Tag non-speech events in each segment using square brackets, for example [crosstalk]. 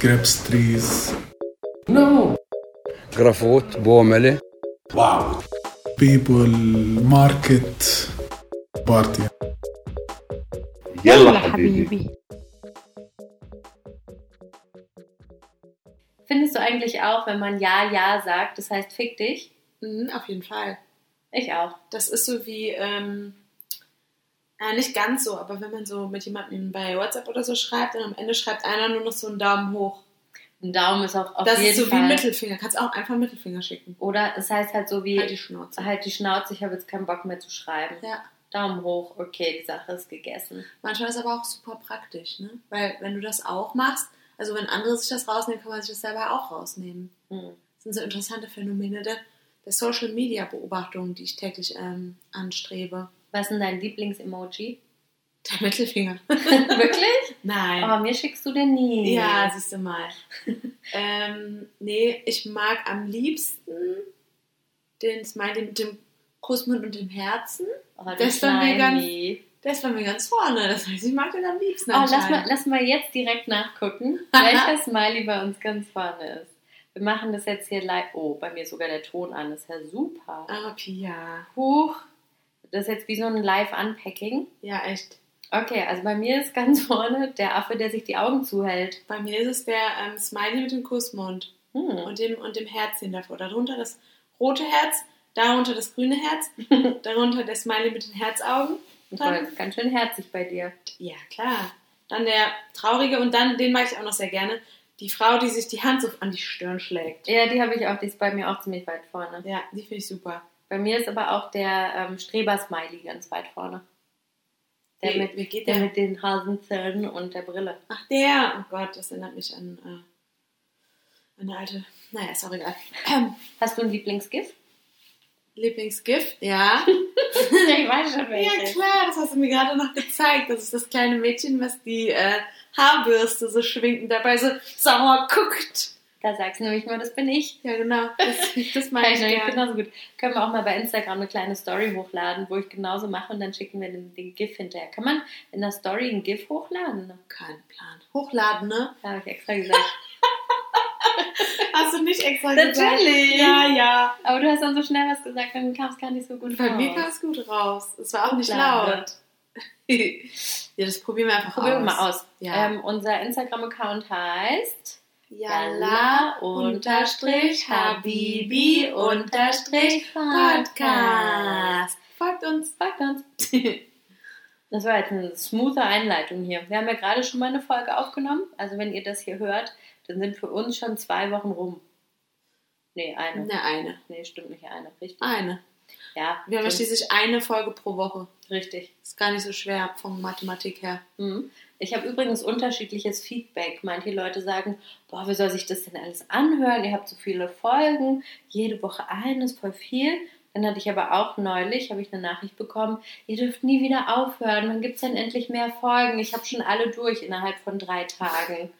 grapes trees. No. Grafot, Bomele. Wow. People, market, party. يلا حبيبي Findest du eigentlich auch, wenn man Ja, Ja sagt, das heißt fick dich? Mhm, auf jeden Fall. Ich auch. Das ist so wie, ähm, äh, nicht ganz so, aber wenn man so mit jemandem bei WhatsApp oder so schreibt und am Ende schreibt einer nur noch so einen Daumen hoch. Ein Daumen ist auch auf das jeden ist so Fall. wie ein Mittelfinger. Kannst auch einfach einen Mittelfinger schicken. Oder es heißt halt so wie Halt die Schnauze. halt die Schnauze, ich habe jetzt keinen Bock mehr zu schreiben. Ja. Daumen hoch, okay, die Sache ist gegessen. Manchmal ist aber auch super praktisch, ne? Weil wenn du das auch machst, also wenn andere sich das rausnehmen, kann man sich das selber auch rausnehmen. Hm. Das sind so interessante Phänomene der, der Social Media Beobachtung, die ich täglich ähm, anstrebe. Was ist denn dein Lieblings-Emoji? Der Mittelfinger. [laughs] [laughs] Wirklich? Nein. Aber mir schickst du den nie. Ja, siehst du mal. [laughs] ähm, nee, ich mag am liebsten den Smiley mit dem Kussmund und dem Herzen. Oh, Das war mir ganz- ist bei mir ganz vorne. Das heißt, ich mag den am liebsten. Oh, lass mal, lass mal jetzt direkt nachgucken, welcher Smiley bei uns ganz vorne ist. Wir machen das jetzt hier live. Oh, bei mir ist sogar der Ton an. Das ist ja super. Ah, Pia. Huch. Das ist jetzt wie so ein Live-Unpacking. Ja, echt. Okay, also bei mir ist ganz [laughs] vorne der Affe, der sich die Augen zuhält. Bei mir ist es der ähm, Smiley mit dem Kussmund Hm. und dem, und dem Herzchen davor. Darunter das rote Herz, darunter das grüne Herz, [laughs] darunter der Smiley mit den Herzaugen. Dann- ganz schön herzig bei dir. Ja, klar. Dann der traurige und dann, den mag ich auch noch sehr gerne, die Frau, die sich die Hand so an die Stirn schlägt. Ja, die habe ich auch. Die ist bei mir auch ziemlich weit vorne. Ja, die finde ich super. Bei mir ist aber auch der ähm, Streber-Smiley ganz weit vorne. Der, Wie- mit, wie geht der der? mit den Hasenzähnen und der Brille. Ach, der. Oh Gott, das erinnert mich an äh, eine alte. Naja, ist auch egal. Ähm, Hast du ein Lieblingsgift? Lieblingsgift? Ja. [laughs] ich weiß schon Ja, klar, das hast du mir gerade noch gezeigt. Das ist das kleine Mädchen, was die äh, Haarbürste so schwingt und dabei so sauer guckt. Da sagst du nämlich mal, das bin ich. Ja, genau. Das, [laughs] das meine ich ich gerne. genauso gut. Können wir auch mal bei Instagram eine kleine Story hochladen, wo ich genauso mache und dann schicken wir den, den GIF hinterher. Kann man in der Story ein GIF hochladen? Kein Plan. Hochladen, ne? Da habe ich extra gesagt. [laughs] Hast du nicht extra gesagt? Natürlich. Ja, ja. Aber du hast dann so schnell was gesagt, dann kam es gar nicht so gut Bei raus. mir kam es gut raus. Es war auch nicht laut. [laughs] ja, das probieren wir einfach Probieren wir aus. mal aus. Ja. Ähm, unser Instagram-Account heißt Yalla unterstrich Habibi unterstrich Podcast. Folgt uns. Folgt uns. [laughs] Das war jetzt eine smoothe Einleitung hier. Wir haben ja gerade schon mal eine Folge aufgenommen. Also wenn ihr das hier hört, dann sind für uns schon zwei Wochen rum. Nee, eine. Ne, eine. Nee, stimmt nicht eine. Richtig. Eine. Ja, Wir haben schließlich eine Folge pro Woche. richtig. Ist gar nicht so schwer von Mathematik her. Mhm. Ich habe übrigens unterschiedliches Feedback. Manche Leute sagen, boah, wie soll sich das denn alles anhören? Ihr habt so viele Folgen, jede Woche eine ist voll viel. Dann hatte ich aber auch neulich, habe ich eine Nachricht bekommen, ihr dürft nie wieder aufhören, wann gibt es denn endlich mehr Folgen? Ich habe schon alle durch innerhalb von drei Tagen.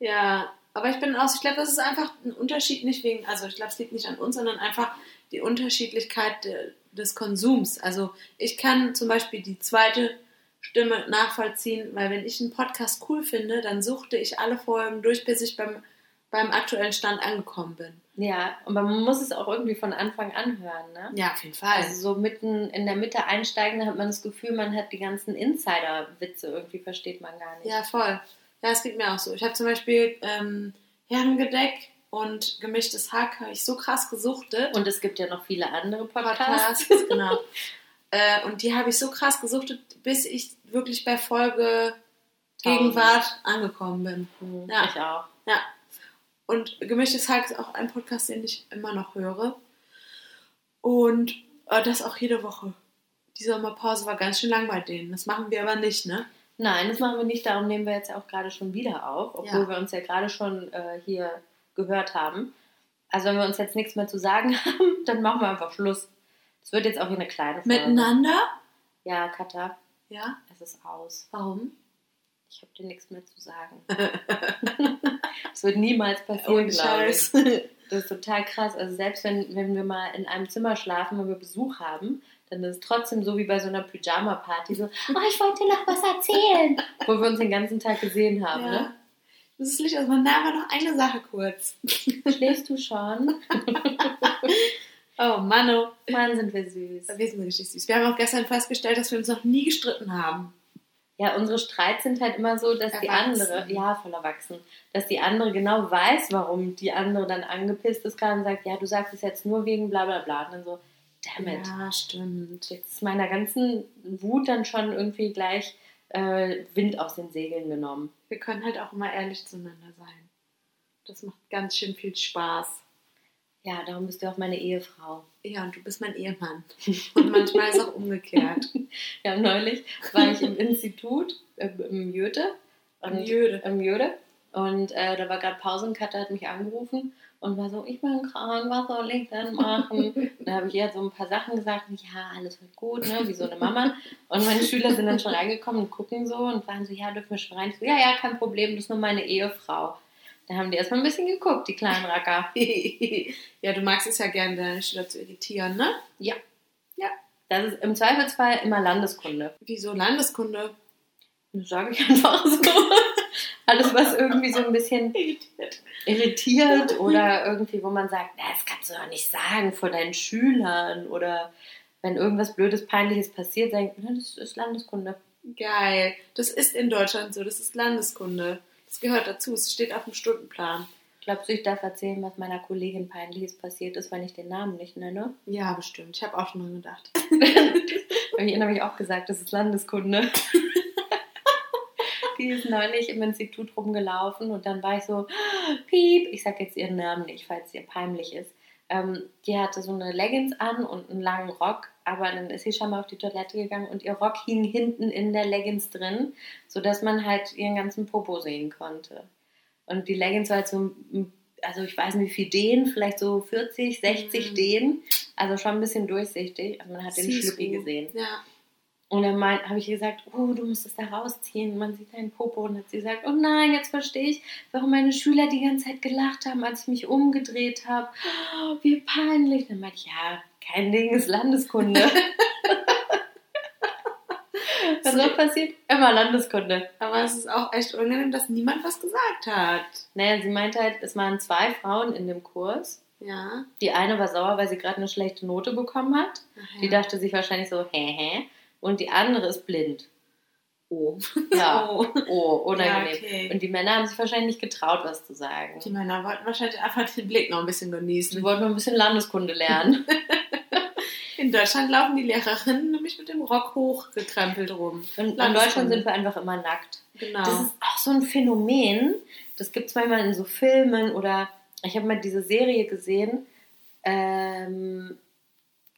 Ja, aber ich bin aus, ich glaube, das ist einfach ein Unterschied, nicht wegen, also ich glaube, es liegt nicht an uns, sondern einfach die Unterschiedlichkeit de, des Konsums. Also ich kann zum Beispiel die zweite Stimme nachvollziehen, weil wenn ich einen Podcast cool finde, dann suchte ich alle Folgen durch, bis ich beim, beim aktuellen Stand angekommen bin. Ja, aber man muss es auch irgendwie von Anfang an hören, ne? Ja, auf jeden Fall. Also so mitten in der Mitte einsteigen, da hat man das Gefühl, man hat die ganzen Insider-Witze irgendwie versteht man gar nicht. Ja, voll. Ja, es geht mir auch so. Ich habe zum Beispiel ähm, Herrengedeck und gemischtes Hack habe ich so krass gesuchtet. Und es gibt ja noch viele andere Podcasts. Podcasts, genau. [laughs] Äh, und die habe ich so krass gesuchtet, bis ich wirklich bei Folge Gegenwart angekommen bin. Hm, Ja. Ich auch. Ja. Und gemischtes Hack ist auch ein Podcast, den ich immer noch höre. Und äh, das auch jede Woche. Die Sommerpause war ganz schön lang bei denen. Das machen wir aber nicht, ne? Nein, das machen wir nicht. Darum nehmen wir jetzt auch gerade schon wieder auf, obwohl Ja. wir uns ja gerade schon äh, hier gehört haben. Also wenn wir uns jetzt nichts mehr zu sagen [laughs] haben, dann machen wir einfach Schluss. Es wird jetzt auch hier eine kleine Folge. Miteinander? Ja, Katha, Ja. es ist aus. Warum? Ich habe dir nichts mehr zu sagen. [laughs] Das wird niemals passieren, glaube ich. [laughs] Das ist total krass. Also selbst wenn, wenn wir mal in einem Zimmer schlafen, wenn wir Besuch haben, dann ist es trotzdem so wie bei so einer Pyjama-Party so, [laughs] oh, ich wollte dir noch was erzählen. Wo wir uns den ganzen Tag gesehen haben, Ja. ne? Das ist Licht aus. Man aber noch eine Sache kurz. Schläfst du schon? Oh, Mano. Mann, sind wir süß. Wir sind richtig süß. Wir haben auch gestern festgestellt, dass wir uns noch nie gestritten haben. Ja, unsere Streits sind halt immer so, dass die Erwachsen. andere, ja, voll erwachsen, dass die andere genau weiß, warum die andere dann angepisst ist gerade und sagt, ja, du sagst es jetzt nur wegen bla bla bla. Und dann so, damn it. Ja, stimmt. Jetzt ist meiner ganzen Wut dann schon irgendwie gleich äh, Wind aus den Segeln genommen. Wir können halt auch immer ehrlich zueinander sein. Das macht ganz schön viel Spaß. Ja, darum bist du auch meine Ehefrau. Ja, und du bist mein Ehemann. [laughs] Und manchmal ist auch umgekehrt. Ja, neulich war ich im Institut, äh, im Jöte. Im Jöde. Im Jöde. Und äh, da war gerade Pause und Katja hat mich angerufen und war so, ich bin krank, was soll ich denn machen? da habe ich ihr so ein paar Sachen gesagt, ja, alles wird gut, ne? wie so eine Mama. Und meine Schüler sind dann schon reingekommen und gucken so und waren so, ja, dürfen wir schon rein? Ich so, ja, ja, kein Problem, das ist nur meine Ehefrau. Da haben die erstmal ein bisschen geguckt, die kleinen Racker. [laughs] ja, du magst es ja gerne, deine Schüler zu irritieren, ne? Ja. Ja. Das ist im Zweifelsfall immer Landeskunde. Wieso Landeskunde? Das sage ich einfach so. [laughs] Alles, was irgendwie so ein bisschen Irritiert. [laughs] oder irgendwie, wo man sagt, na, das kannst du doch nicht sagen vor deinen Schülern oder wenn irgendwas Blödes, Peinliches passiert, sagen, na, das ist Landeskunde. Geil. Das ist in Deutschland so. Das ist Landeskunde. Das gehört dazu. Es steht auf dem Stundenplan. Glaubst du, ich darf erzählen, was meiner Kollegin Peinliches passiert ist, wenn ich den Namen nicht nenne? Ja, bestimmt. Ich habe auch schon mal gedacht. [laughs] Ihr habe ich auch gesagt, das ist Landeskunde. [laughs] Die ist neulich im Institut rumgelaufen und dann war ich so, piep, ich sage jetzt ihren Namen nicht, falls ihr peinlich ist. Ähm, die hatte so eine Leggings an und einen langen Rock, aber dann ist sie schon mal auf die Toilette gegangen und ihr Rock hing hinten in der Leggings drin, sodass man halt ihren ganzen Popo sehen konnte. Und die Leggings war halt so, also ich weiß nicht wie viel Dehn, vielleicht so 40, 60 Mhm. Dehn, also schon ein bisschen durchsichtig. Also man hat den Schlüppi gesehen. Ja. Und dann habe ich ihr gesagt, oh, du musst es da rausziehen. Man sieht deinen Popo. Und hat sie gesagt, oh nein, jetzt verstehe ich, warum meine Schüler die ganze Zeit gelacht haben, als ich mich umgedreht habe. Oh, wie peinlich. Dann meinte ich, ja, kein Ding, ist Landeskunde. [laughs] Was noch passiert? Immer Landeskunde. Aber es ist auch echt unangenehm, dass niemand was gesagt hat. Naja, sie meinte halt, es waren zwei Frauen in dem Kurs. Ja. Die eine war sauer, weil sie gerade eine schlechte Note bekommen hat. Ach Die ja. dachte sich wahrscheinlich so, hä, hä. Und die andere ist blind. oh. Ja. [laughs] Oh. Oh, unangenehm. Ja, okay. Und die Männer haben sich wahrscheinlich nicht getraut, was zu sagen. Die Männer wollten wahrscheinlich einfach den Blick noch ein bisschen genießen. wollten nur ein bisschen Landeskunde lernen. [laughs] [laughs] In Deutschland laufen die Lehrerinnen nämlich mit dem Rock hochgekrempelt rum. Und in. Deutschland sind wir einfach immer nackt. Genau. Das ist auch so ein Phänomen. Das gibt es manchmal in so Filmen oder ich habe mal diese Serie gesehen. Ähm,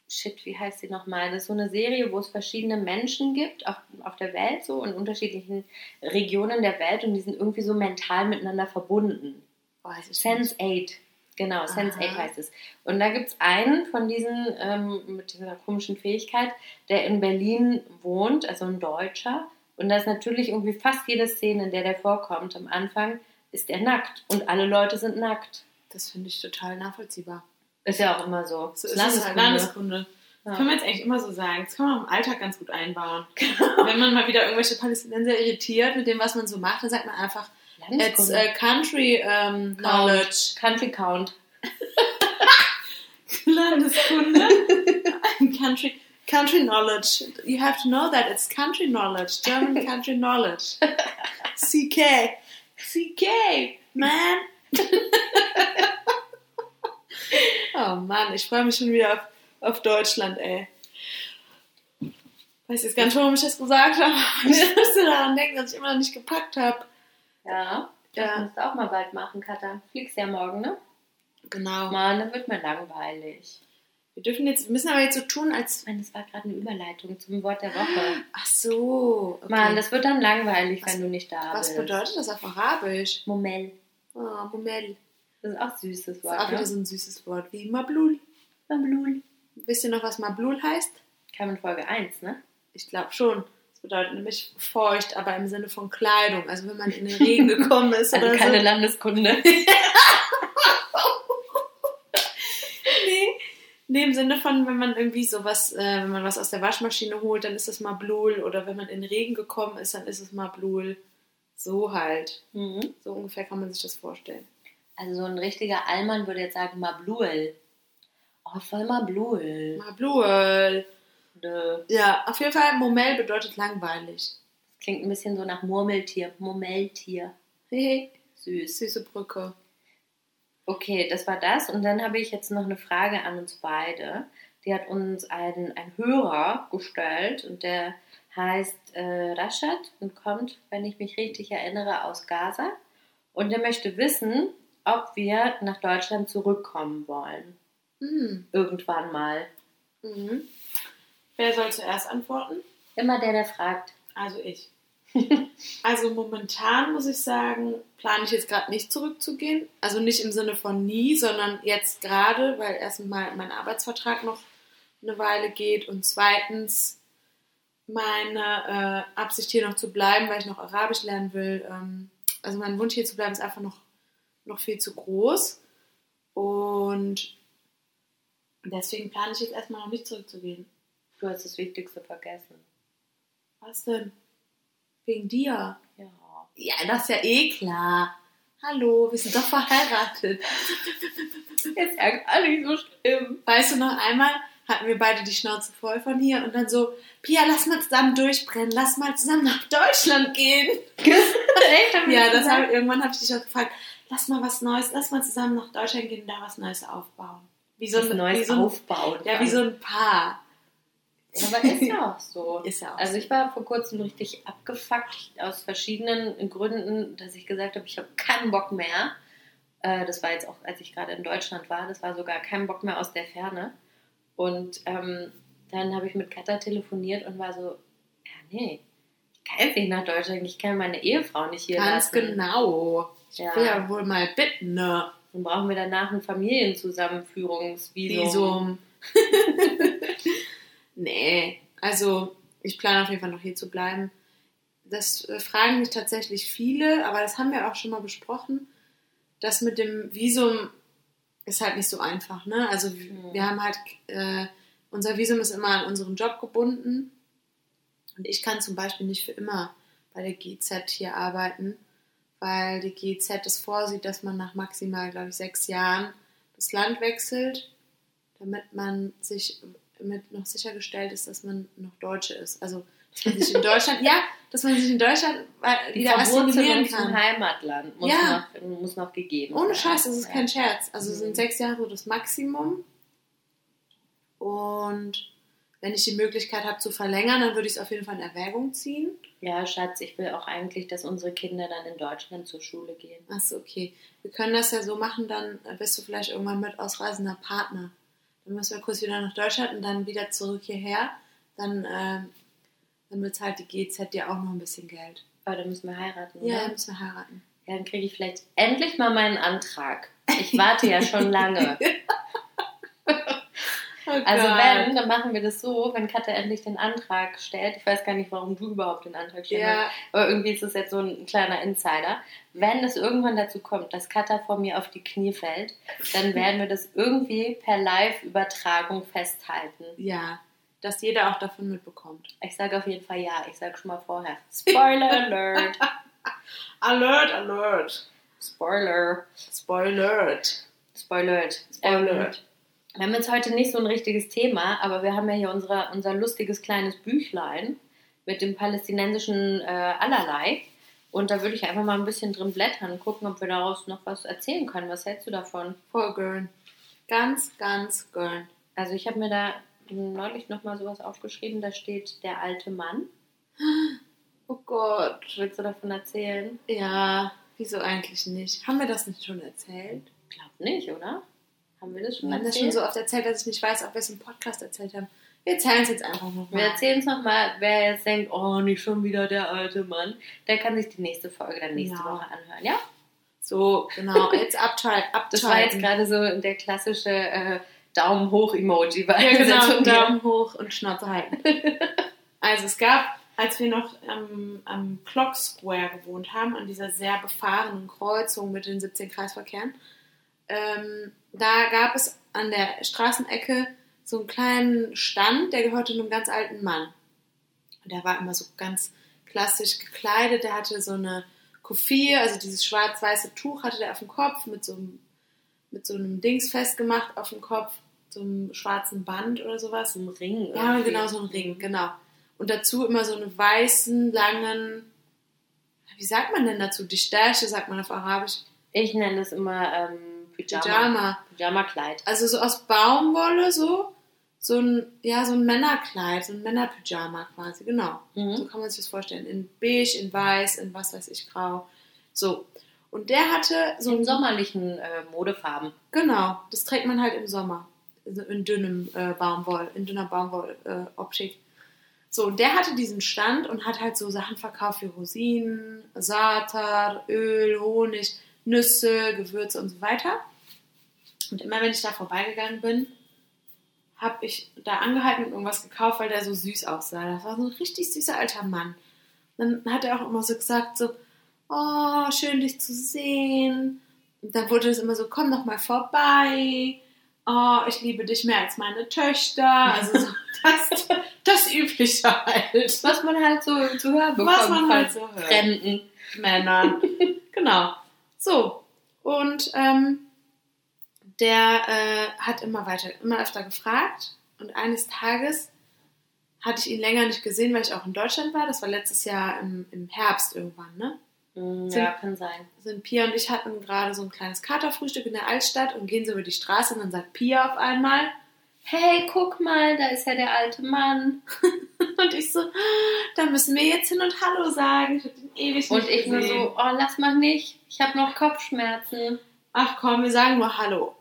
shit, wie heißt sie nochmal? Das ist so eine Serie, wo es verschiedene Menschen gibt auf, auf der Welt, so in unterschiedlichen Regionen der Welt und die sind irgendwie so mental miteinander verbunden. Ich Sense 8. Genau, Sense Aha. 8 heißt es. Und da gibt es einen von diesen ähm, mit dieser komischen Fähigkeit, der in Berlin wohnt, also ein Deutscher. Und da ist natürlich irgendwie fast jede Szene, in der der vorkommt, am Anfang ist er nackt. Und alle Leute sind nackt. Das finde ich total nachvollziehbar. Ist ja auch immer so. So es halt Landeskunde. Das Ja. kann man jetzt eigentlich immer so sagen. Das kann man auch im Alltag ganz gut einbauen. [laughs] Wenn man mal wieder irgendwelche Palästinenser irritiert mit dem, was man so macht, dann sagt man einfach, it's Landeskunde. uh, country um, knowledge. Country Count. [laughs] Landeskunde. [laughs] country, country knowledge. You have to know that it's country knowledge. German country knowledge. CK. CK, man. Oh Mann, ich freue mich schon wieder auf, auf Deutschland, ey. Weiß jetzt gar nicht, warum ich das gesagt habe. Ich musste daran denken, dass ich immer noch nicht gepackt habe. Ja. Das Ja. musst du auch mal bald machen, Katha. Fliegst ja morgen, ne? Genau. Mann, dann wird mir langweilig. Wir dürfen jetzt, wir müssen aber jetzt so tun, als. Ich meine, das war gerade eine Überleitung zum Wort der Woche. Ach so. Okay. Mann, das wird dann langweilig, Was- wenn du nicht da Was bist. bedeutet das auf Arabisch? Momel. Oh, Moment. Das ist auch ein süßes Das ist Wort. auch wieder Ne? so ein süßes Wort wie Mablul. Mablul. Wisst ihr noch, was Mablul heißt? Kam in Folge 1, ne? Ich glaube schon. Das bedeutet nämlich feucht, aber im Sinne von Kleidung. Also wenn man in den Regen gekommen ist Also oder keine so. Landeskunde. [laughs] Nee. Nee, im Sinne von, wenn man irgendwie sowas, äh, wenn man was aus der Waschmaschine holt, dann ist es Mablul. Oder wenn man in den Regen gekommen ist, dann ist es Mablul. So halt. Mhm. So ungefähr kann man sich das vorstellen. Also so ein richtiger Allmann würde jetzt sagen Mabluel. Oh, voll Mabluel. Mabluel. Nö. Ja, auf jeden Fall, Momell bedeutet langweilig. Das klingt ein bisschen so nach Murmeltier. Murmeltier. Hehe. [laughs] Süß. Süße Brücke. Okay, das war das. Und dann habe ich jetzt noch eine Frage an uns beide. Die hat uns ein, ein Hörer gestellt und der heißt äh, Rashad und kommt, wenn ich mich richtig erinnere, aus Gaza. Und der möchte wissen, ob wir nach Deutschland zurückkommen wollen. Mhm. Irgendwann mal. Mhm. Wer soll zuerst antworten? Immer der, der fragt. Also ich. Also momentan muss ich sagen, plane ich jetzt gerade nicht zurückzugehen. Also nicht im Sinne von nie, sondern jetzt gerade, weil erstens mal mein Arbeitsvertrag noch eine Weile geht und zweitens meine äh, Absicht hier noch zu bleiben, weil ich noch Arabisch lernen will. Ähm, also mein Wunsch hier zu bleiben ist einfach noch, noch viel zu groß und deswegen plane ich jetzt erstmal noch nicht zurückzugehen. Du hast das Wichtigste vergessen. Was denn? Wegen dir? Ja. Ja, das ist ja eh klar. Hallo, wir sind doch verheiratet. [laughs] Jetzt ärgert alle nicht so schlimm. Weißt du, noch einmal hatten wir beide die Schnauze voll von hier und dann so, Pia, lass mal zusammen durchbrennen, lass mal zusammen nach Deutschland gehen. Echt? [laughs] Ja, das hab, irgendwann habe ich dich auch gefragt, lass mal was Neues, lass mal zusammen nach Deutschland gehen und da was Neues aufbauen. Wie so ein, Neues wie so ein, aufbauen. Ja, wie so ein Paar. Ja, aber ist ja auch so. [laughs] Ist ja auch Also so. ich war vor kurzem richtig abgefuckt aus verschiedenen Gründen, dass ich gesagt habe, ich habe keinen Bock mehr. Äh, Das war jetzt auch, als ich gerade in Deutschland war, das war sogar kein Bock mehr aus der Ferne. Und ähm, dann habe ich mit Katha telefoniert und war so, ja nee, ich kann nicht nach Deutschland, ich kann meine Ehefrau nicht hier Ganz lassen. genau. Ich Ja. will ja wohl mal bitten, ne? Dann brauchen wir danach ein Familienzusammenführungsvisum. Visum. [laughs] nee, also ich plane auf jeden Fall noch hier zu bleiben. Das äh, fragen mich tatsächlich viele, aber das haben wir auch schon mal besprochen. Das mit dem Visum ist halt nicht so einfach, ne? Also Mhm. wir haben halt, äh, unser Visum ist immer an unseren Job gebunden. Und ich kann zum Beispiel nicht für immer bei der GZ hier arbeiten, weil die GZ es vorsieht, dass man nach maximal, glaube ich, sechs Jahren das Land wechselt, damit man sich mit noch sichergestellt ist, dass man noch Deutsche ist. Also, dass man sich in Deutschland, [laughs] ja, dass man sich in Deutschland äh, Die wieder assimilieren zum kann. Heimatland muss, Ja. noch, muss noch gegeben Ohne sein. Scheiß, das ist kein Scherz. Also Mhm. sind sechs Jahre so das Maximum. Und wenn ich die Möglichkeit habe zu verlängern, dann würde ich es auf jeden Fall in Erwägung ziehen. Ja, Schatz, ich will auch eigentlich, dass unsere Kinder dann in Deutschland zur Schule gehen. Achso, okay. Wir können das ja so machen, dann bist du vielleicht irgendwann mit ausreisender Partner. Dann müssen wir kurz wieder nach Deutschland und dann wieder zurück hierher. Dann, ähm, dann bezahlt die GZ dir auch noch ein bisschen Geld. Aber dann müssen wir heiraten, Ja, oder? dann müssen wir heiraten. Ja, dann kriege ich vielleicht endlich mal meinen Antrag. Ich warte ja schon [laughs] lange. [laughs] Also wenn, dann machen wir das so, wenn Katja endlich den Antrag stellt. Ich weiß gar nicht, warum du überhaupt den Antrag stellst. Ja, Aber irgendwie ist das jetzt so ein kleiner Insider. Wenn es irgendwann dazu kommt, dass Katha vor mir auf die Knie fällt, dann werden wir das irgendwie per Live-Übertragung festhalten. ja, dass jeder auch davon mitbekommt. Ich sage auf jeden Fall ja. Ich sage schon mal vorher. Spoiler Alert. [laughs] Alert, alert. Spoiler. Spoilert. Spoilert. Spoilert. Wir haben jetzt heute nicht so ein richtiges Thema, aber wir haben ja hier unsere, unser lustiges kleines Büchlein mit dem palästinensischen äh, Allerlei. Und da würde ich einfach mal ein bisschen drin blättern und gucken, ob wir daraus noch was erzählen können. Was hältst du davon? Voll gern. Ganz, ganz gern. Also ich habe mir da neulich nochmal sowas aufgeschrieben, da steht der alte Mann. [gasps] Oh Gott. Willst du davon erzählen? Ja, wieso eigentlich nicht? Haben wir das nicht schon erzählt? Glaub nicht, oder? Haben wir das schon Wir haben das erzählt? schon so oft erzählt, dass ich nicht weiß, ob wir es im Podcast erzählt haben. Wir erzählen es jetzt einfach nochmal. Wir erzählen es nochmal, wer jetzt denkt, oh, nicht schon wieder der alte Mann, der kann sich die nächste Folge dann nächste Ja. Woche anhören, ja? So, genau. Jetzt [laughs] abschalten. Das war jetzt gerade so der klassische äh, Daumen hoch Emoji. bei Ja, genau. Daumen hoch und Schnauze halten. [laughs] also es gab, als wir noch am, am Clock Square gewohnt haben, an dieser sehr befahrenen Kreuzung mit den 17 Kreisverkehren, ähm, da gab es an der Straßenecke so einen kleinen Stand, der gehörte einem ganz alten Mann. Und der war immer so ganz klassisch gekleidet, der hatte so eine Kufir, also dieses schwarz-weiße Tuch hatte der auf dem Kopf mit so einem, mit so einem Dings festgemacht auf dem Kopf, so einem schwarzen Band oder sowas. Ein Ring. Ja, irgendwie. genau, so ein Ring, genau. Und dazu immer so einen weißen, langen, wie sagt man denn dazu? Die Stärche sagt man auf Arabisch. Ich nenne es immer ähm, Pyjama. Pyjama. Pyjama-Kleid. Also so aus Baumwolle so. So ein, ja, so ein Männerkleid, so ein Männerpyjama quasi, genau. Mhm. So kann man sich das vorstellen. In beige, in weiß, in was weiß ich, grau. So. Und der hatte so in ein sommerlichen äh, Modefarben. Genau, das trägt man halt im Sommer. Also in dünnem äh, Baumwoll, in dünner Baumwolloptik. Äh, so, und der hatte diesen Stand und hat halt so Sachen verkauft wie Rosinen, Satar, Öl, Honig, Nüsse, Gewürze und so weiter. Und immer wenn ich da vorbeigegangen bin, habe ich da angehalten und irgendwas gekauft, weil der so süß aussah. Das war so ein richtig süßer alter Mann. Dann hat er auch immer so gesagt, so, oh, schön dich zu sehen. Und dann wurde es immer so, komm doch mal vorbei. Oh, ich liebe dich mehr als meine Töchter. Also so [laughs] das, das Übliche halt. Was man halt so zu hören bekommt. Was man halt so hört. Fremden. Männern. [laughs] genau. So. Und ähm, der äh, hat immer weiter, immer öfter gefragt. Und eines Tages hatte ich ihn länger nicht gesehen, weil ich auch in Deutschland war. Das war letztes Jahr im, im Herbst irgendwann, ne? Mm, Sind- ja, kann sein. Sind Pia und ich hatten gerade so ein kleines Katerfrühstück in der Altstadt und gehen so über die Straße und dann sagt Pia auf einmal Hey, guck mal, da ist ja der alte Mann. [laughs] und ich so, da müssen wir jetzt hin und Hallo sagen. Ich hab den ewig Und ich nur so, oh, lass mal nicht. Ich habe noch Kopfschmerzen. ach komm, wir sagen nur Hallo.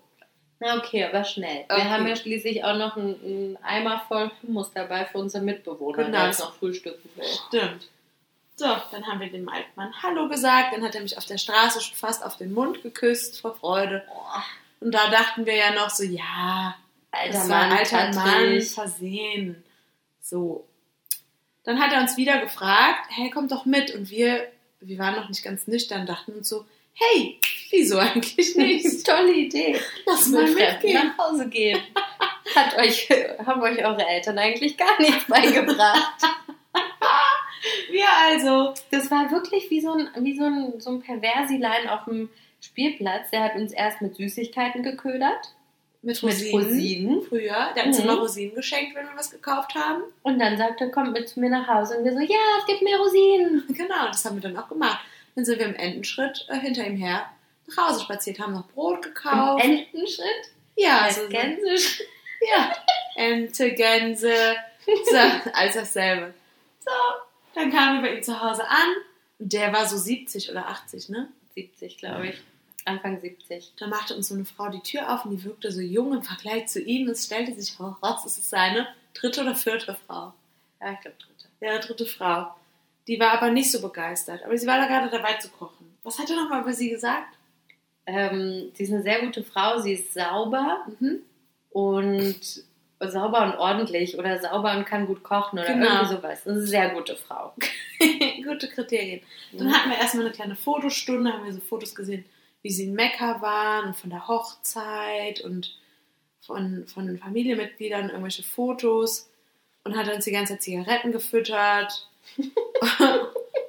Na okay, aber schnell. Okay. Wir haben ja schließlich auch noch einen, einen Eimer voll Hummus dabei für unsere Mitbewohner, Genau. der jetzt noch frühstücken will. Stimmt. So, dann haben wir dem alten Mann Hallo gesagt. Dann hat er mich auf der Straße schon fast auf den Mund geküsst vor Freude. Und da dachten wir ja noch so, ja, Alter das war Mann, ein alter Mann, versehen. So. Dann hat er uns wieder gefragt, hey, kommt doch mit. Und wir, wir waren noch nicht ganz nüchtern, dachten uns so, hey, wieso [laughs] eigentlich nicht? [laughs] Tolle Idee. Lass mal mitgehen. nach Hause gehen. Hat euch, haben euch eure Eltern eigentlich gar nichts [laughs] beigebracht. Wir also. Das war wirklich wie so ein, wie so ein, so ein Perversilein auf dem Spielplatz. Der hat uns erst mit Süßigkeiten geködert. Mit Mit Rosinen. Rosinen. Früher. Der hat uns Mhm. immer Rosinen geschenkt, wenn wir was gekauft haben. Und dann sagte er, kommt mit zu mir nach Hause. Und wir so, ja, es gibt mehr Rosinen. Genau, das haben wir dann auch gemacht. Dann sind wir im Entenschritt äh, hinter ihm her nach Hause spaziert, haben noch Brot gekauft. Im Entenschritt. ja, Als also so, Gänseschritt. ja, Ente, Gänse, [laughs] so, alles dasselbe. So, dann kamen wir bei ihm zu Hause an. Und der war so 70 oder 80, ne? 70, glaube ich. Anfang 70. Da machte uns so eine Frau die Tür auf und die wirkte so jung im Vergleich zu ihm. Es stellte sich heraus, es ist seine dritte oder vierte Frau. Ja, ich glaube dritte. Ja, dritte Frau. Die war aber nicht so begeistert. Aber sie war da gerade dabei zu kochen. Was hat er nochmal über sie gesagt? Ähm, sie ist eine sehr gute Frau. Sie ist sauber Mhm. und sauber und ordentlich oder sauber und kann gut kochen oder Genau. irgendwie sowas. Eine sehr gute Frau. [laughs] Gute Kriterien. Dann hatten wir erstmal eine kleine Fotostunde, haben wir so Fotos gesehen, wie sie in Mekka waren und von der Hochzeit und von, von Familienmitgliedern irgendwelche Fotos und hat uns die ganze Zeit Zigaretten gefüttert. [laughs]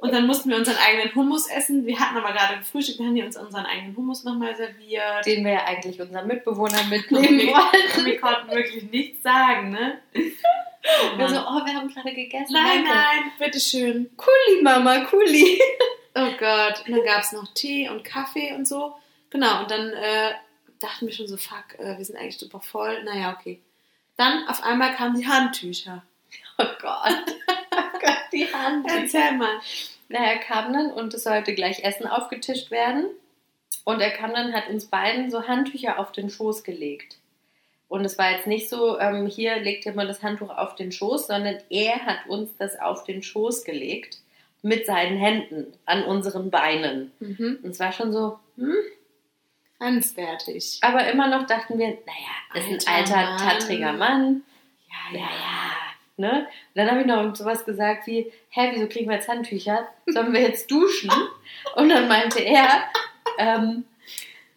und dann mussten wir unseren eigenen Hummus essen. Wir hatten aber gerade gefrühstückt, dann haben die uns unseren eigenen Hummus nochmal serviert. Den wir ja eigentlich unseren Mitbewohnern mitnehmen wir, wollten. wir konnten wirklich nichts sagen, ne? Oh Wir so, oh, wir haben gerade gegessen. nein, danke. nein, bitteschön. Kuli, Mama, Kuli. Oh Gott, und dann gab es noch Tee und Kaffee und so. Genau, und dann äh, dachten wir schon so, fuck, äh, wir sind eigentlich super voll. Naja, okay. Dann auf einmal kamen die Handtücher. Oh Gott. Oh Gott, die Hand. Erzähl mal. Na, er kam dann und es sollte gleich Essen aufgetischt werden. Und er kam dann, hat uns beiden so Handtücher auf den Schoß gelegt. Und es war jetzt nicht so, ähm, hier legt ihr mal das Handtuch auf den Schoß, sondern er hat uns das auf den Schoß gelegt mit seinen Händen an unseren Beinen. Mhm. Und es war schon so, hm? Grenzwertig. aber immer noch dachten wir, naja, das ist ein Alter Mann. tattriger Mann. Ja, Ja, ja. Ne? Und dann habe ich noch sowas gesagt wie, hä, wieso kriegen wir jetzt Handtücher? Sollen wir jetzt duschen? Und dann meinte er, ähm,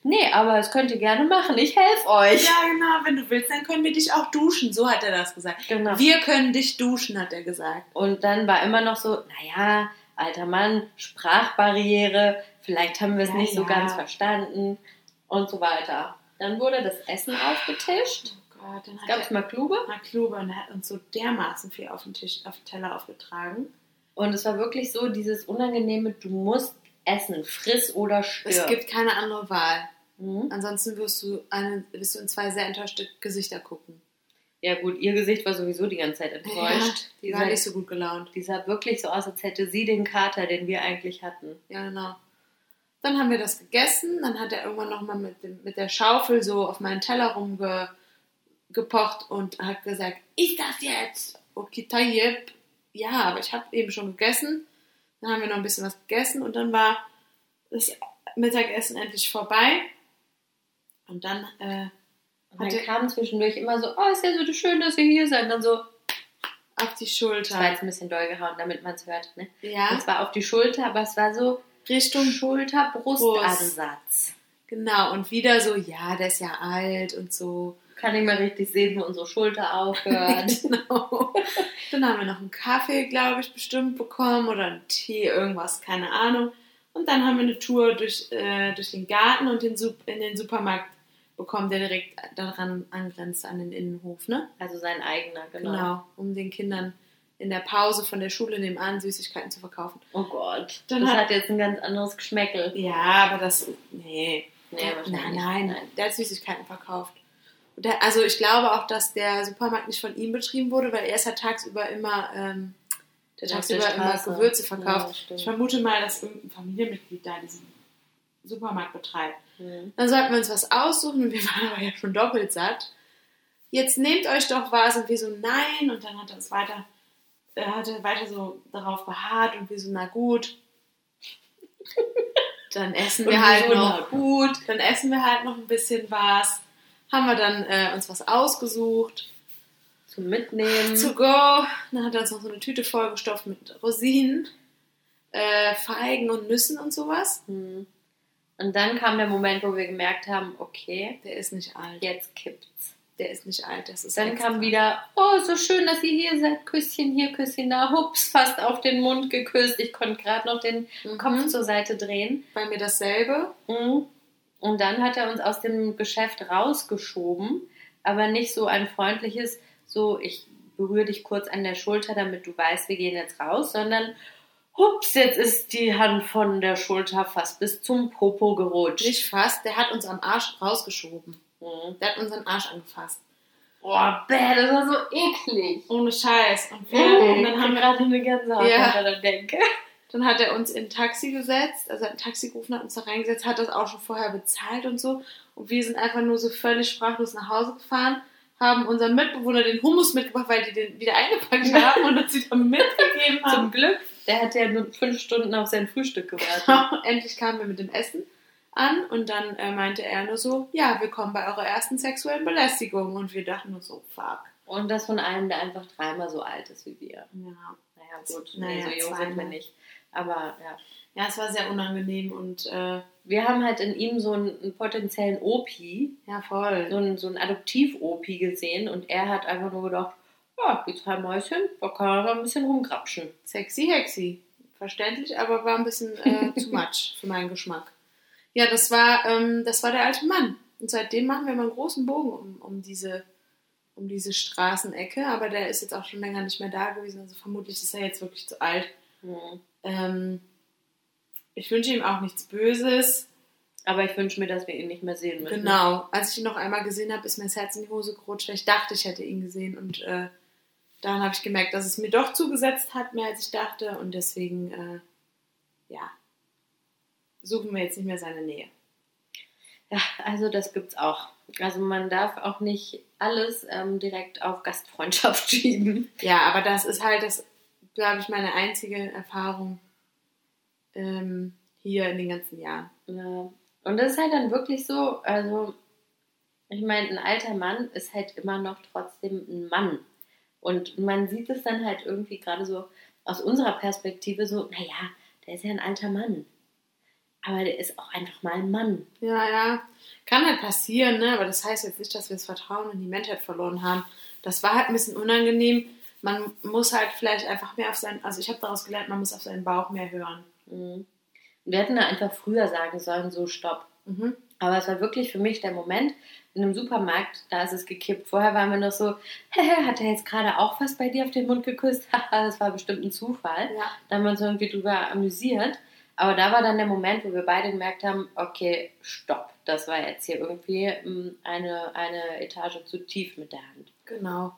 nee, aber das könnt ihr gerne machen, ich helfe euch. Ja, genau, wenn du willst, dann können wir dich auch duschen. So hat er das gesagt. Genau. Wir können dich duschen, hat er gesagt. Und dann war immer noch so, naja, alter Mann, Sprachbarriere, vielleicht haben wir es Ja, nicht so ja. ganz verstanden und so weiter. Dann wurde das Essen aufgetischt. Oh Gott, dann Es gab er mal Klube mal Klube und er hat uns so dermaßen viel auf den Tisch, auf den Teller aufgetragen. und es war wirklich so dieses unangenehme, du musst essen, friss oder stirb. Es gibt keine andere Wahl. Mhm. Ansonsten wirst du, eine, wirst du in zwei sehr enttäuschte Gesichter gucken. Ja gut, ihr Gesicht war sowieso die ganze Zeit enttäuscht. die die, war nicht so gut gelaunt. die sah wirklich so aus, als hätte sie den Kater, den wir eigentlich hatten. Ja, genau. Dann haben wir das gegessen. Dann hat er irgendwann nochmal mit, dem- mit der Schaufel so auf meinen Teller rumgepocht und hat gesagt, ist das jetzt? Okay, tayyip. Ja, aber ich habe eben schon gegessen. Dann haben wir noch ein bisschen was gegessen und dann war das Mittagessen endlich vorbei. Und dann, äh, Und dann kam zwischendurch immer so, oh, ist ja so schön, dass ihr hier seid. Und dann so, auf die das war Schulter. jetzt ein bisschen doll gehauen, damit man es hört. Ne? Ja, Und zwar auf die Schulter, aber es war so Richtung Schulter-Brustansatz. Genau, und wieder so, ja, der ist ja alt und so. Kann ich mal richtig sehen, wo unsere Schulter aufhört. [laughs] genau. Dann haben wir noch einen Kaffee, glaube ich, bestimmt bekommen oder einen Tee, irgendwas, keine Ahnung. Und dann haben wir eine Tour durch, äh, durch den Garten und den in den Supermarkt bekommen, der direkt daran angrenzt an den Innenhof, ne? also sein eigener, genau. Genau, um den Kindern in der Pause von der Schule nebenan Süßigkeiten zu verkaufen. Oh Gott, Dann das hat- hat, jetzt ein ganz anderes Geschmäckel. Ja, aber das, nee. Nee, nein, wahrscheinlich nein, nicht. der hat Süßigkeiten verkauft. Der, also ich glaube auch, dass der Supermarkt nicht von ihm betrieben wurde, weil er ist ja tagsüber immer, ähm, der Auf tagsüber immer. Gewürze Ja, verkauft. stimmt. ich vermute mal, dass irgendein Familienmitglied da diesen Supermarkt betreibt. Hm. Dann sollten wir uns was aussuchen und wir waren aber ja schon doppelt satt. Jetzt nehmt euch doch was und wir so, nein. Und dann hat er uns weiter, er hatte weiter so darauf beharrt und wir so, na gut. [laughs] Dann essen wir halt noch. gut. Dann essen wir halt noch ein bisschen was. Haben wir dann äh, uns was ausgesucht. Zum Mitnehmen. To go. Dann hat er uns noch so eine Tüte vollgestopft mit Rosinen, äh, Feigen und Nüssen und sowas. Hm. Und dann kam der Moment, wo wir gemerkt haben, okay, Der ist nicht alt. jetzt kippt's. Der ist nicht alt. Das ist Dann extra. kam wieder, oh, so schön, dass ihr hier seid. Küsschen hier, Küsschen da. Hups, fast auf den Mund geküsst. Ich konnte gerade noch den Mhm. Kopf zur Seite drehen. bei mir dasselbe. Mhm. Und dann hat er uns aus dem Geschäft rausgeschoben, aber nicht so ein freundliches, so ich berühre dich kurz an der Schulter, damit du weißt, wir gehen jetzt raus, sondern hups, jetzt ist die Hand von der Schulter fast bis zum Popo gerutscht. Nicht fast. Der hat uns am Arsch rausgeschoben. Mhm. Der hat unseren Arsch angefasst. Boah, bäh, das war so eklig. Ohne Scheiß. Und, wir, Mhm. und dann haben wir gerade eine Gänsehaut, Ja. wenn ich daran denke. Dann hat er uns in ein Taxi gesetzt, also ein Taxi gerufen, hat uns da reingesetzt, hat das auch schon vorher bezahlt und so. Und wir sind einfach nur so völlig sprachlos nach Hause gefahren, haben unserem Mitbewohner den Hummus mitgebracht, weil die den wieder eingepackt [laughs] haben und uns wieder mitgegeben Zum haben. Glück, der hat ja nur fünf Stunden auf sein Frühstück gewartet. [laughs] Endlich kamen wir mit dem Essen an und dann äh, meinte er nur so, ja, willkommen bei eurer ersten sexuellen Belästigung. Und wir dachten nur so, fuck. Und das von einem, der einfach dreimal so alt ist wie wir. Ja. Naja, gut, Naja, nee, so jung sind wir nicht. Aber ja. ja, es war sehr unangenehm und äh, Wir haben halt in ihm so einen, einen potenziellen Opi, ja, voll. so einen, so einen Adoptiv-Opi gesehen und er hat einfach nur gedacht, ja, die zwei Mäuschen, da kann er ein bisschen rumgrapschen. Sexy, hexy. Verständlich, aber war ein bisschen äh, too [laughs] much für meinen Geschmack. Ja, das war, ähm, das war der alte Mann. Und seitdem machen wir mal einen großen Bogen um, um, diese, um diese Straßenecke. Aber der ist jetzt auch schon länger nicht mehr da gewesen. Also vermutlich ist er jetzt wirklich zu alt. Hm. Ähm, ich wünsche ihm auch nichts Böses. Aber ich wünsche mir, dass wir ihn nicht mehr sehen müssen. Genau. Als ich ihn noch einmal gesehen habe, ist mir das Herz in die Hose gerutscht, weil ich dachte, ich hätte ihn gesehen. Und äh, daran habe ich gemerkt, dass es mir doch zugesetzt hat, mehr als ich dachte. Und deswegen, äh, ja, suchen wir jetzt nicht mehr seine Nähe. Ja, also das gibt's auch. Also man darf auch nicht alles ähm, direkt auf Gastfreundschaft [laughs] schieben. Ja, aber das ist halt, das, glaube ich, meine einzige Erfahrung ähm, hier in den ganzen Jahren. Ja. Und das ist halt dann wirklich so, also ich meine, ein alter Mann ist halt immer noch trotzdem ein Mann. Und man sieht es dann halt irgendwie gerade so aus unserer Perspektive so, naja, der ist ja ein alter Mann. Aber der ist auch einfach mal ein Mann. Ja, ja. Kann halt passieren, ne? aber das heißt jetzt nicht, dass wir das Vertrauen in die Menschheit verloren haben. Das war halt ein bisschen unangenehm, man muss halt vielleicht einfach mehr auf seinen, also ich habe daraus gelernt, man muss auf seinen Bauch mehr hören. Mhm. Wir hätten da einfach früher sagen sollen, so stopp. Mhm. Aber es war wirklich für mich der Moment in einem Supermarkt, da ist es gekippt. Vorher waren wir noch so, hat er jetzt gerade auch was bei dir auf den Mund geküsst? [laughs] Das war bestimmt ein Zufall. Ja. Da haben wir uns irgendwie drüber amüsiert. Aber da war dann der Moment, wo wir beide gemerkt haben, okay, stopp. Das war jetzt hier irgendwie mm, eine, eine Etage zu tief mit der Hand. Genau.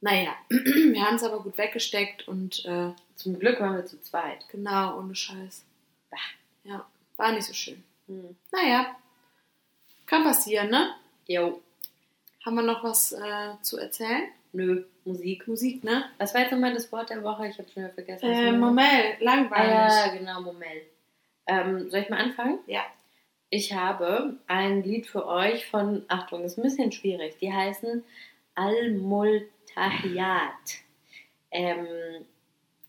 Naja, [clears throat] wir haben es aber gut weggesteckt und äh, Zum Glück waren wir zu zweit. genau, ohne Scheiß. Bah. Ja, war nicht so schön. Hm. Naja, kann passieren, ne? Jo, Haben wir noch was äh, zu erzählen? nö, Musik. Musik, ne? Was war jetzt nochmal das Wort der Woche? Ich habe schon wieder vergessen. Äh, Momel, Ah, langweilig. ja, genau, Momel. Ähm, soll ich mal anfangen? Ja. Ich habe ein Lied für euch von, Achtung, ist ein bisschen schwierig. Die heißen Al-Multahiyat. Ähm,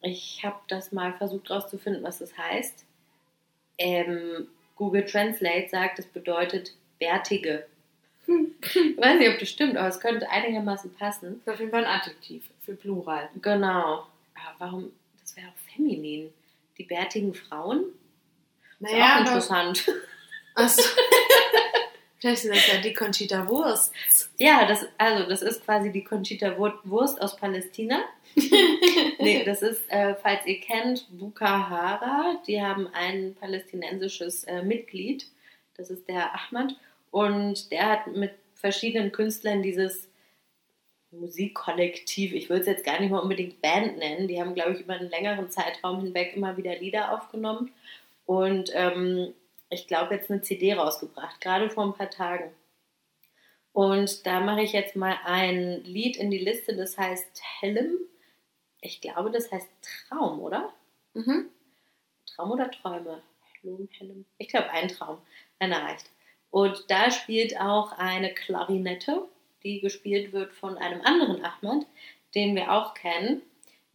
ich habe das mal versucht rauszufinden, was das heißt. Ähm, Google Translate sagt, es bedeutet bärtige. Ich weiß nicht, ob das stimmt, aber es könnte einigermaßen passen. Ist auf jeden Fall ein Adjektiv für Plural. Genau. Aber warum? Das wäre auch feminin. Die bärtigen Frauen? Ist Naja, auch aber, interessant. Achso. [laughs] Vielleicht sind das ja die Conchita Wurst. Ja, das, also das ist quasi die Conchita Wur- Wurst aus Palästina. [laughs] nee, das ist, äh, falls ihr kennt, Bukhara. Die haben ein palästinensisches äh, Mitglied. Das ist der Ahmad. Und der hat mit verschiedenen Künstlern dieses Musikkollektiv, ich würde es jetzt gar nicht mal unbedingt Band nennen, die haben, glaube ich, über einen längeren Zeitraum hinweg immer wieder Lieder aufgenommen. Und ähm, ich glaube, jetzt eine CD rausgebracht, gerade vor ein paar Tagen. Und da mache ich jetzt mal ein Lied in die Liste, das heißt Helm. Ich glaube, das heißt Traum, oder? Mhm. Traum oder Träume? Helm, Helm. Ich glaube, ein Traum. Einer reicht. Und da spielt auch eine Klarinette, die gespielt wird von einem anderen Ahmad, den wir auch kennen.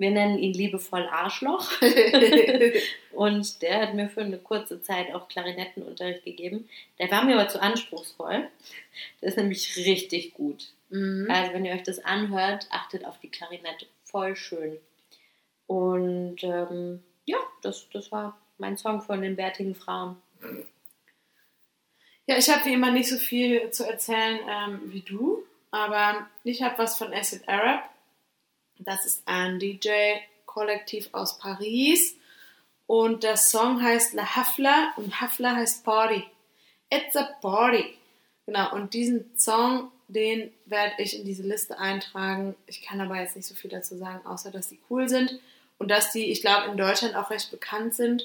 Wir nennen ihn liebevoll Arschloch. [laughs] Und der hat mir für eine kurze Zeit auch Klarinettenunterricht gegeben. Der war mir aber zu anspruchsvoll. Der ist nämlich richtig gut. Mhm. Also wenn ihr euch das anhört, achtet auf die Klarinette. Voll schön. Und ähm, ja, das, das war mein Song von den bärtigen Frauen. Ja, ich habe wie immer nicht so viel zu erzählen ähm, wie du, aber ich habe was von Acid Arab. Das ist ein DJ-Kollektiv aus Paris und der Song heißt La Hafla und Hafla heißt Party. It's a Party. Genau, und diesen Song, den werde ich in diese Liste eintragen. Ich kann aber jetzt nicht so viel dazu sagen, außer dass die cool sind und dass die, ich glaube, in Deutschland auch recht bekannt sind,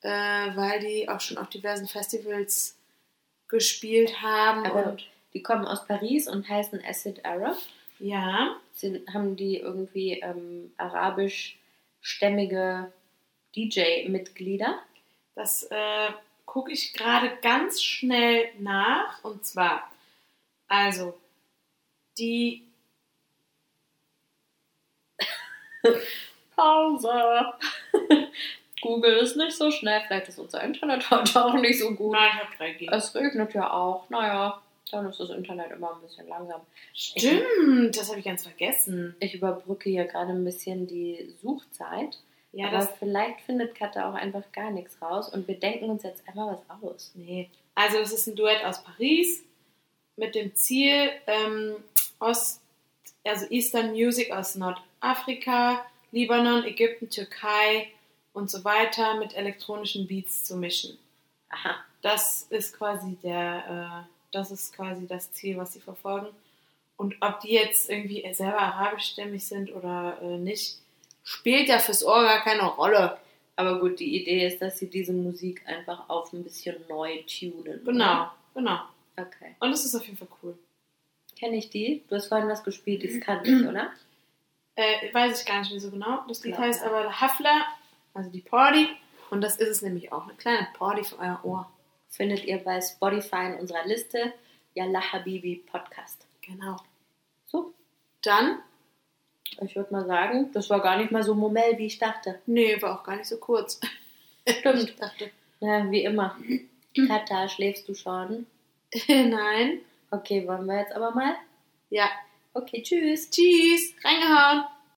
äh, weil die auch schon auf diversen Festivals gespielt haben. Aber und die kommen aus Paris und heißen Acid Arab. Ja, Sind, haben die irgendwie ähm, arabischstämmige DJ-Mitglieder? das äh, gucke ich gerade ganz schnell nach. Und zwar, also, die [laughs] Pause. [laughs] Google ist nicht so schnell. Vielleicht ist unser Internet heute auch nicht so gut. Nein, ich habe 3G. Es regnet ja auch. Naja, dann ist das Internet immer ein bisschen langsam. Stimmt, das habe ich ganz vergessen. Ich überbrücke hier gerade ein bisschen die Suchzeit. Ja, aber das. vielleicht findet Katja auch einfach gar nichts raus und wir denken uns jetzt einfach was aus. Nee. Also, es ist ein Duett aus Paris mit dem Ziel, ähm, Ost, also Eastern Music aus Nordafrika, Libanon, Ägypten, Türkei und so weiter mit elektronischen Beats zu mischen. Aha. Das ist quasi der, äh, das ist quasi das Ziel, was sie verfolgen. Und ob die jetzt irgendwie selber arabischstämmig sind oder äh, nicht, spielt ja fürs Ohr gar keine Rolle. Aber gut, die Idee ist, dass sie diese Musik einfach auf ein bisschen neu tunen. Genau, genau. oder? Okay. Und es ist auf jeden Fall cool. Kenne ich die? Du hast vorhin was gespielt, das kannte [clears throat] ich, oder? Äh, weiß ich gar nicht mehr so genau. Das Lied heißt aber Hafla, also die Party. Und das ist es nämlich auch. Eine kleine Party für euer Ohr. Findet ihr bei Spotify in unserer Liste. Yalla Habibi Podcast. Genau. So, Dann, ich würde mal sagen, das war gar nicht mal so Momell, wie ich dachte. nee, war auch gar nicht so kurz. Stimmt. [laughs] Ich dachte, Ja, wie immer. Katha, schläfst du schon? [laughs] nein. Okay, wollen wir jetzt aber mal? Ja. Okay, tschüss. Tschüss. Reingehauen.